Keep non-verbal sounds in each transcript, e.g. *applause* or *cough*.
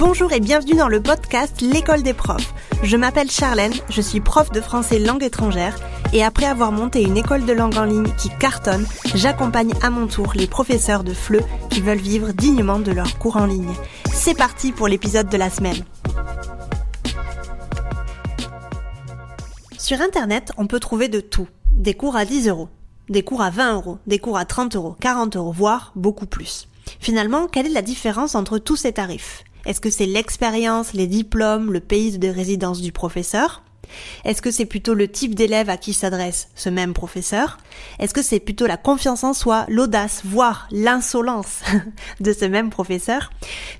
Bonjour et bienvenue dans le podcast L'école des profs. Je m'appelle Charlène, je suis prof de français langue étrangère et après avoir monté une école de langue en ligne qui cartonne, j'accompagne à mon tour les professeurs de FLE qui veulent vivre dignement de leurs cours en ligne. C'est parti pour l'épisode de la semaine. Sur Internet, on peut trouver de tout. Des cours à 10 euros, des cours à 20 euros, des cours à 30 euros, 40 euros, voire beaucoup plus. Finalement, quelle est la différence entre tous ces tarifs? Est-ce que c'est l'expérience, les diplômes, le pays de résidence du professeur? Est-ce que c'est plutôt le type d'élève à qui s'adresse ce même professeur? Est-ce que c'est plutôt la confiance en soi, l'audace, voire l'insolence *laughs* de ce même professeur?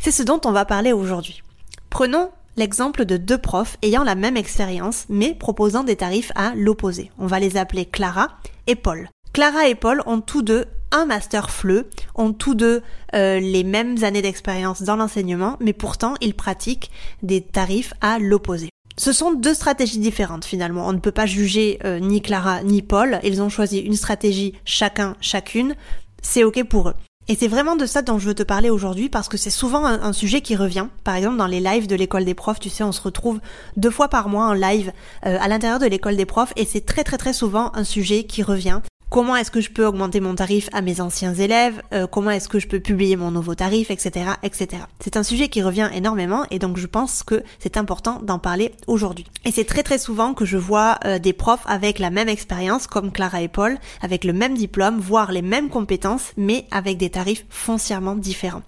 C'est ce dont on va parler aujourd'hui. Prenons l'exemple de deux profs ayant la même expérience mais proposant des tarifs à l'opposé. On va les appeler Clara et Paul. Clara et Paul ont tous deux un master FLE, ont tous deux euh, les mêmes années d'expérience dans l'enseignement, mais pourtant ils pratiquent des tarifs à l'opposé. Ce sont deux stratégies différentes finalement. On ne peut pas juger euh, ni Clara ni Paul. Ils ont choisi une stratégie chacun, chacune. C'est ok pour eux. Et c'est vraiment de ça dont je veux te parler aujourd'hui parce que c'est souvent un, sujet qui revient. Par exemple, dans les lives de l'école des profs, tu sais, on se retrouve deux fois par mois en live euh, à l'intérieur de l'école des profs et c'est très très très souvent un sujet qui revient comment est-ce que je peux augmenter mon tarif à mes anciens élèves, euh, comment est-ce que je peux publier mon nouveau tarif, etc., etc. C'est un sujet qui revient énormément et donc je pense que c'est important d'en parler aujourd'hui. Et c'est très très souvent que je vois euh, des profs avec la même expérience comme Clara et Paul, avec le même diplôme, voire les mêmes compétences, mais avec des tarifs foncièrement différents.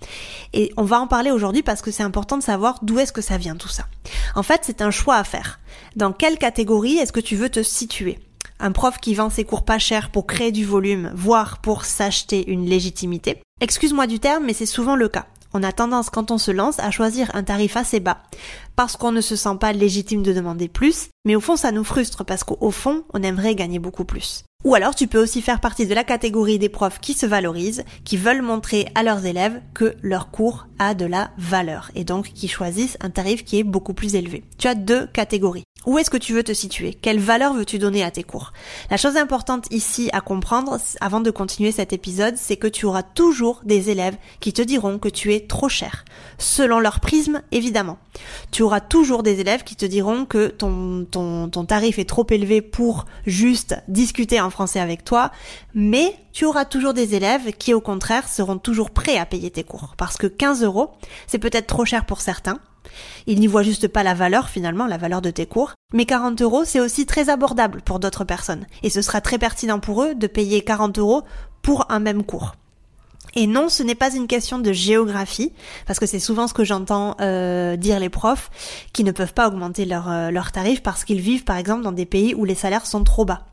Et on va en parler aujourd'hui parce que c'est important de savoir d'où est-ce que ça vient tout ça. En fait, c'est un choix à faire. Dans quelle catégorie est-ce que tu veux te situer? Un prof qui vend ses cours pas cher pour créer du volume, voire pour s'acheter une légitimité. Excuse-moi du terme, mais c'est souvent le cas. On a tendance quand on se lance à choisir un tarif assez bas, parce qu'on ne se sent pas légitime de demander plus, mais au fond ça nous frustre parce qu'au fond on aimerait gagner beaucoup plus. Ou alors tu peux aussi faire partie de la catégorie des profs qui se valorisent, qui veulent montrer à leurs élèves que leur cours a de la valeur et donc qui choisissent un tarif qui est beaucoup plus élevé. Tu as deux catégories. Où est-ce que tu veux te situer? Quelle valeur veux-tu donner à tes cours? La chose importante ici à comprendre avant de continuer cet épisode, c'est que tu auras toujours des élèves qui te diront que tu es trop cher, selon leur prisme évidemment. Tu auras toujours des élèves qui te diront que ton, ton, ton tarif est trop élevé pour juste discuter en français avec toi, mais tu auras toujours des élèves qui au contraire seront toujours prêts à payer tes cours. Parce que 15 euros, c'est peut-être trop cher pour certains, ils n'y voient juste pas la valeur finalement, la valeur de tes cours. Mais 40 euros, c'est aussi très abordable pour d'autres personnes. Et ce sera très pertinent pour eux de payer 40 euros pour un même cours. Et non, ce n'est pas une question de géographie, parce que c'est souvent ce que j'entends euh, dire les profs, qui ne peuvent pas augmenter leurs euh, tarifs parce qu'ils vivent par exemple dans des pays où les salaires sont trop bas.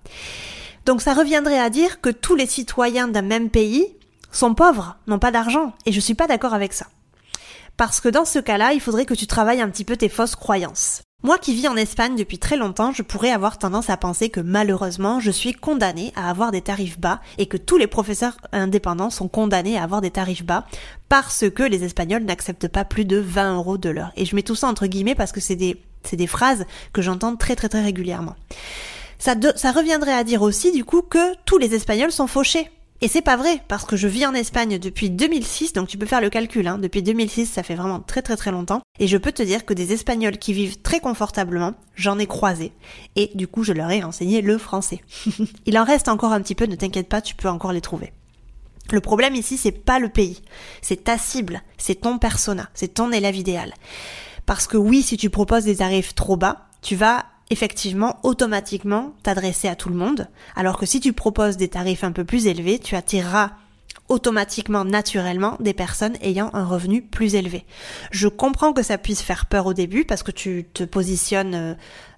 Donc ça reviendrait à dire que tous les citoyens d'un même pays sont pauvres, n'ont pas d'argent, et je suis pas d'accord avec ça. Parce que dans ce cas-là, il faudrait que tu travailles un petit peu tes fausses croyances. Moi qui vis en Espagne depuis très longtemps, je pourrais avoir tendance à penser que malheureusement, je suis condamnée à avoir des tarifs bas et que tous les professeurs indépendants sont condamnés à avoir des tarifs bas parce que les Espagnols n'acceptent pas plus de 20 euros de l'heure. Et je mets tout ça entre guillemets parce que c'est des, c'est des phrases que j'entends très très très régulièrement. Ça, ça reviendrait à dire aussi du coup que tous les Espagnols sont fauchés et c'est pas vrai, parce que je vis en Espagne depuis 2006, donc tu peux faire le calcul, hein. depuis 2006 ça fait vraiment très très très longtemps, et je peux te dire que des Espagnols qui vivent très confortablement, j'en ai croisé, et du coup je leur ai enseigné le français. *laughs* Il en reste encore un petit peu, ne t'inquiète pas, tu peux encore les trouver. Le problème ici, c'est pas le pays, c'est ta cible, c'est ton persona, c'est ton élève idéal. Parce que oui, si tu proposes des tarifs trop bas, tu vas effectivement automatiquement t'adresser à tout le monde, alors que si tu proposes des tarifs un peu plus élevés, tu attireras automatiquement, naturellement, des personnes ayant un revenu plus élevé. Je comprends que ça puisse faire peur au début parce que tu te positionnes, euh,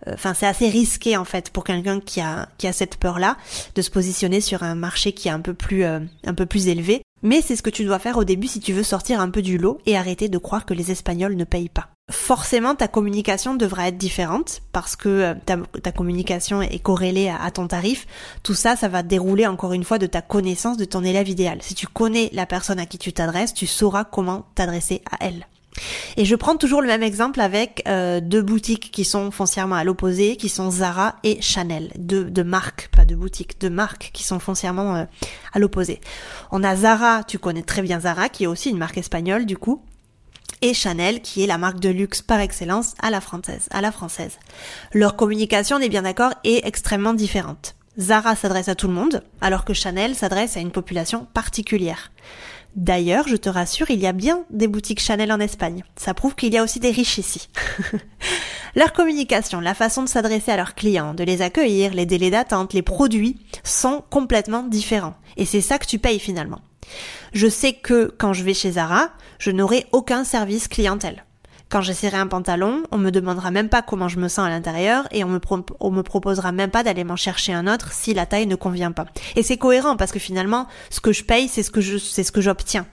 euh, enfin c'est assez risqué en fait pour quelqu'un qui a qui a cette peur-là de se positionner sur un marché qui est un peu plus euh, un peu plus élevé. Mais c'est ce que tu dois faire au début si tu veux sortir un peu du lot et arrêter de croire que les Espagnols ne payent pas forcément ta communication devra être différente parce que euh, ta, communication est corrélée à, ton tarif. Tout ça, ça va dérouler encore une fois de ta connaissance de ton élève idéal. Si tu connais la personne à qui tu t'adresses, tu sauras comment t'adresser à elle. Et je prends toujours le même exemple avec euh, deux boutiques qui sont foncièrement à l'opposé, qui sont Zara et Chanel. Deux, de marques, pas de boutiques, de marques qui sont foncièrement euh, à l'opposé. On a Zara, tu connais très bien Zara, qui est aussi une marque espagnole du coup, et Chanel qui est la marque de luxe par excellence à la française, à la française. Leur communication, on est bien d'accord, est extrêmement différente. Zara s'adresse à tout le monde, alors que Chanel s'adresse à une population particulière. D'ailleurs, je te rassure, il y a bien des boutiques Chanel en Espagne. Ça prouve qu'il y a aussi des riches ici. *laughs* Leur communication, la façon de s'adresser à leurs clients, de les accueillir, les délais d'attente, les produits sont complètement différents. Et c'est ça que tu payes finalement. Je sais que quand je vais chez Zara, je n'aurai aucun service clientèle. Quand j'essaierai un pantalon, on me demandera même pas comment je me sens à l'intérieur et on me, me proposera même pas d'aller m'en chercher un autre si la taille ne convient pas. Et c'est cohérent parce que finalement, ce que je paye, c'est ce que je, c'est ce que j'obtiens.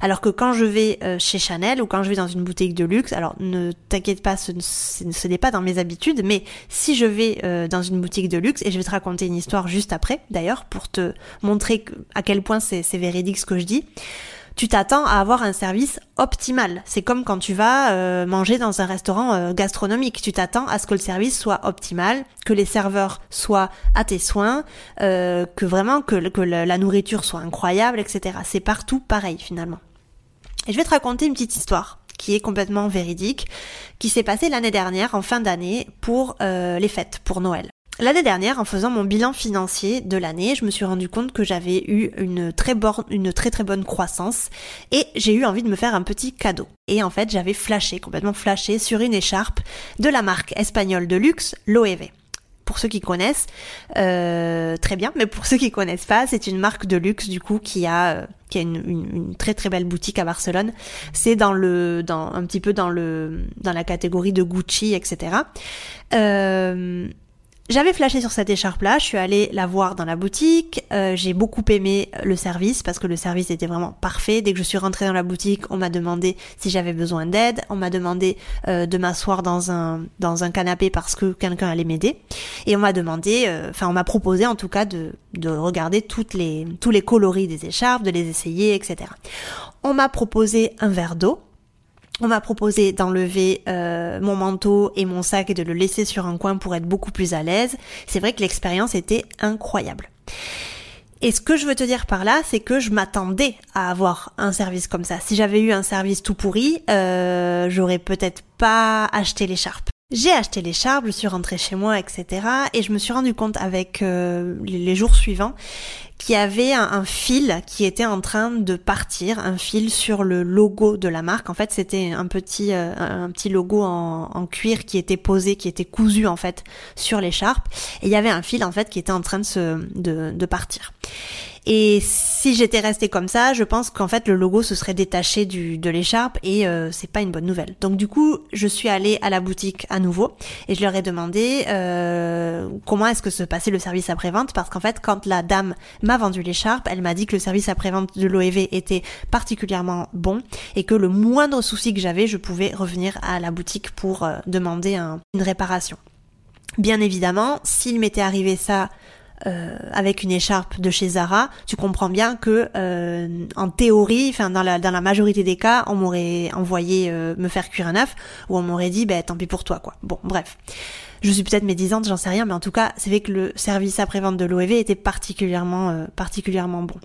Alors que quand je vais euh, chez Chanel ou quand je vais dans une boutique de luxe, alors ne t'inquiète pas, ce, ce n'est pas dans mes habitudes, mais si je vais euh, dans une boutique de luxe et je vais te raconter une histoire juste après, d'ailleurs, pour te montrer à quel point c'est véridique ce que je dis tu t'attends à avoir un service optimal. C'est comme quand tu vas euh, manger dans un restaurant euh, gastronomique. Tu t'attends à ce que le service soit optimal, que les serveurs soient à tes soins, euh, que vraiment que, que la nourriture soit incroyable, etc. C'est partout pareil finalement. Et je vais te raconter une petite histoire qui est complètement véridique, qui s'est passée l'année dernière en fin d'année pour les fêtes, pour Noël. L'année dernière, en faisant mon bilan financier de l'année, je me suis rendu compte que j'avais eu une très, une très très bonne croissance et j'ai eu envie de me faire un petit cadeau. Et en fait, j'avais flashé, complètement flashé sur une écharpe de la marque espagnole de luxe, Loewe. Pour ceux qui connaissent, euh, très bien, mais pour ceux qui connaissent pas, c'est une marque de luxe du coup qui a euh, qui a une, une, très très belle boutique à Barcelone. C'est dans le dans un petit peu dans le dans la catégorie de Gucci, etc. Euh, j'avais flashé sur cette écharpe-là, je suis allée la voir dans la boutique, euh, j'ai beaucoup aimé le service parce que le service était vraiment parfait. Dès que je suis rentrée dans la boutique, on m'a demandé si j'avais besoin d'aide, on m'a demandé euh, de m'asseoir dans un dans un canapé parce que quelqu'un allait m'aider et on m'a demandé, euh, enfin on m'a proposé en tout cas de de regarder toutes les tous les coloris des écharpes, de les essayer, etc. On m'a proposé un verre d'eau on m'a proposé d'enlever euh, mon manteau et mon sac et de le laisser sur un coin pour être beaucoup plus à l'aise. C'est vrai que l'expérience était incroyable. Et ce que je veux te dire par là, c'est que je m'attendais à avoir un service comme ça. Si j'avais eu un service tout pourri, euh, j'aurais peut-être pas acheté l'écharpe. J'ai acheté l'écharpe, je suis rentrée chez moi, etc. Et je me suis rendu compte avec euh, les jours suivants qu'il y avait un, fil qui était en train de partir, un fil sur le logo de la marque. En fait, c'était un petit euh, un petit logo en, cuir qui était posé, qui était cousu en fait sur l'écharpe. Et il y avait un fil en fait qui était en train de se de partir. Et si j'étais restée comme ça, je pense qu'en fait le logo se serait détaché du, de l'écharpe et euh, c'est pas une bonne nouvelle. Donc du coup, je suis allée à la boutique à nouveau et je leur ai demandé euh, comment est-ce que se passait le service après-vente parce qu'en fait, quand la dame m'a vendu l'écharpe, elle m'a dit que le service après-vente de l'OEV était particulièrement bon et que le moindre souci que j'avais, je pouvais revenir à la boutique pour euh, demander une réparation. Bien évidemment, s'il m'était arrivé ça euh, avec une écharpe de chez Zara, tu comprends bien que euh, en théorie, enfin dans la dans la majorité des cas, on m'aurait envoyé euh, me faire cuire un œuf ou on m'aurait dit ben tant pis pour toi quoi. Bon, bref. Je suis peut-être médisante, j'en sais rien, mais en tout cas, c'est vrai que le service après-vente de l'OEV était particulièrement, euh, particulièrement bon.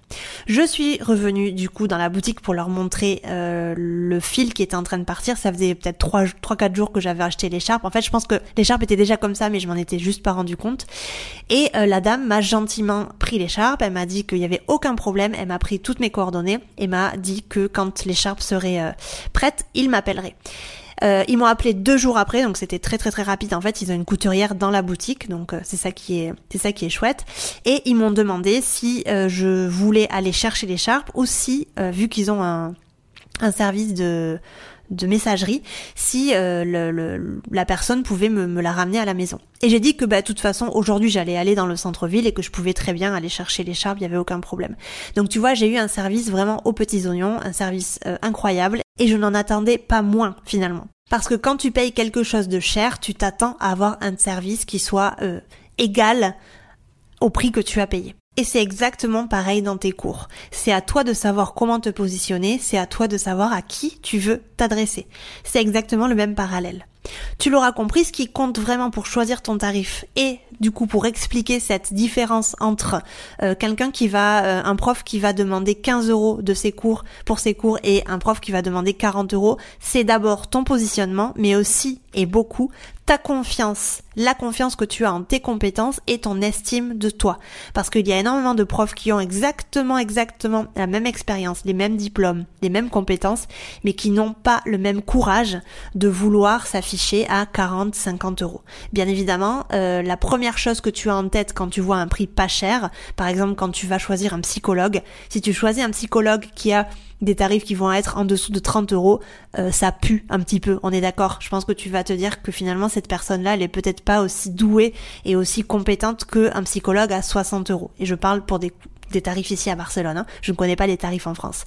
Je suis revenue du coup dans la boutique pour leur montrer euh, le fil qui était en train de partir. Ça faisait peut-être 3-4 jours que j'avais acheté l'écharpe. En fait, je pense que l'écharpe était déjà comme ça, mais je m'en étais juste pas rendu compte. Et euh, la dame m'a gentiment pris l'écharpe. Elle m'a dit qu'il y avait aucun problème. Elle m'a pris toutes mes coordonnées et m'a dit que quand l'écharpe serait prête, il m'appellerait. Euh, ils m'ont appelé deux jours après, donc c'était très très très rapide. En fait, ils ont une couturière dans la boutique, donc euh, c'est ça qui est c'est ça qui est chouette. Et ils m'ont demandé si euh, je voulais aller chercher l'écharpe ou si, vu qu'ils ont un un service de de messagerie si le, la personne pouvait me, me, la ramener à la maison. Et j'ai dit que bah de toute façon aujourd'hui j'allais aller dans le centre-ville et que je pouvais très bien aller chercher l'écharpe, il y avait aucun problème. Donc tu vois, j'ai eu un service vraiment aux petits oignons, un service incroyable et je n'en attendais pas moins finalement. Parce que quand tu payes quelque chose de cher, tu t'attends à avoir un service qui soit euh, égal au prix que tu as payé. Et c'est exactement pareil dans tes cours. C'est à toi de savoir comment te positionner, c'est à toi de savoir à qui tu veux t'adresser. C'est exactement le même parallèle. Tu l'auras compris, ce qui compte vraiment pour choisir ton tarif et du coup pour expliquer cette différence entre euh, quelqu'un qui va, euh, un prof qui va demander 15 euros de ses cours pour ses cours et un prof qui va demander 40 euros, c'est d'abord ton positionnement, mais aussi et beaucoup ta confiance, la confiance que tu as en tes compétences et ton estime de toi. Parce qu'il y a énormément de profs qui ont exactement, exactement la même expérience, les mêmes diplômes, les mêmes compétences, mais qui n'ont pas le même courage de vouloir s'afficher à 40, 50 euros. Bien évidemment, euh, la première chose que tu as en tête quand tu vois un prix pas cher, par exemple quand tu vas choisir un psychologue, si tu choisis un psychologue qui a des tarifs qui vont être en dessous de 30 euros, euh, ça pue un petit peu, on est d'accord. Je pense que tu vas te dire que finalement cette personne-là, elle est peut-être pas aussi douée et aussi compétente qu'un psychologue à 60 euros. Et je parle pour des, tarifs ici à Barcelone, hein. je ne connais pas les tarifs en France.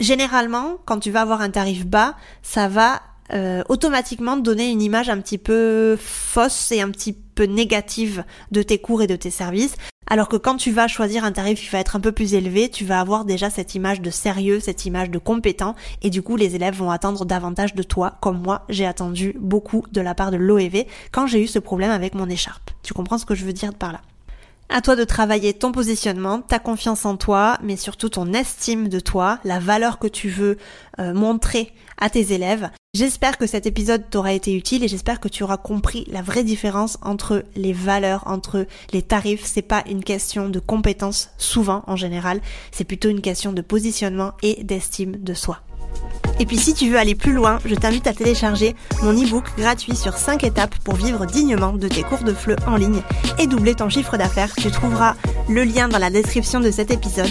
Généralement, quand tu vas avoir un tarif bas, ça va euh, automatiquement donner une image un petit peu fausse et un petit peu négative de tes cours et de tes services. Alors que quand tu vas choisir un tarif qui va être un peu plus élevé, tu vas avoir déjà cette image de sérieux, cette image de compétent, et du coup les élèves vont attendre davantage de toi, comme moi j'ai attendu beaucoup de la part de l'OEV quand j'ai eu ce problème avec mon écharpe. Tu comprends ce que je veux dire par là? À toi de travailler ton positionnement, ta confiance en toi, mais surtout ton estime de toi, la valeur que tu veux euh, montrer à tes élèves. J'espère que cet épisode t'aura été utile et j'espère que tu auras compris la vraie différence entre les valeurs, entre les tarifs. C'est pas une question de compétence souvent en général, c'est plutôt une question de positionnement et d'estime de soi. Et puis si tu veux aller plus loin, je t'invite à télécharger mon e-book gratuit sur 5 étapes pour vivre dignement de tes cours de FLE en ligne et doubler ton chiffre d'affaires. Tu trouveras le lien dans la description de cet épisode.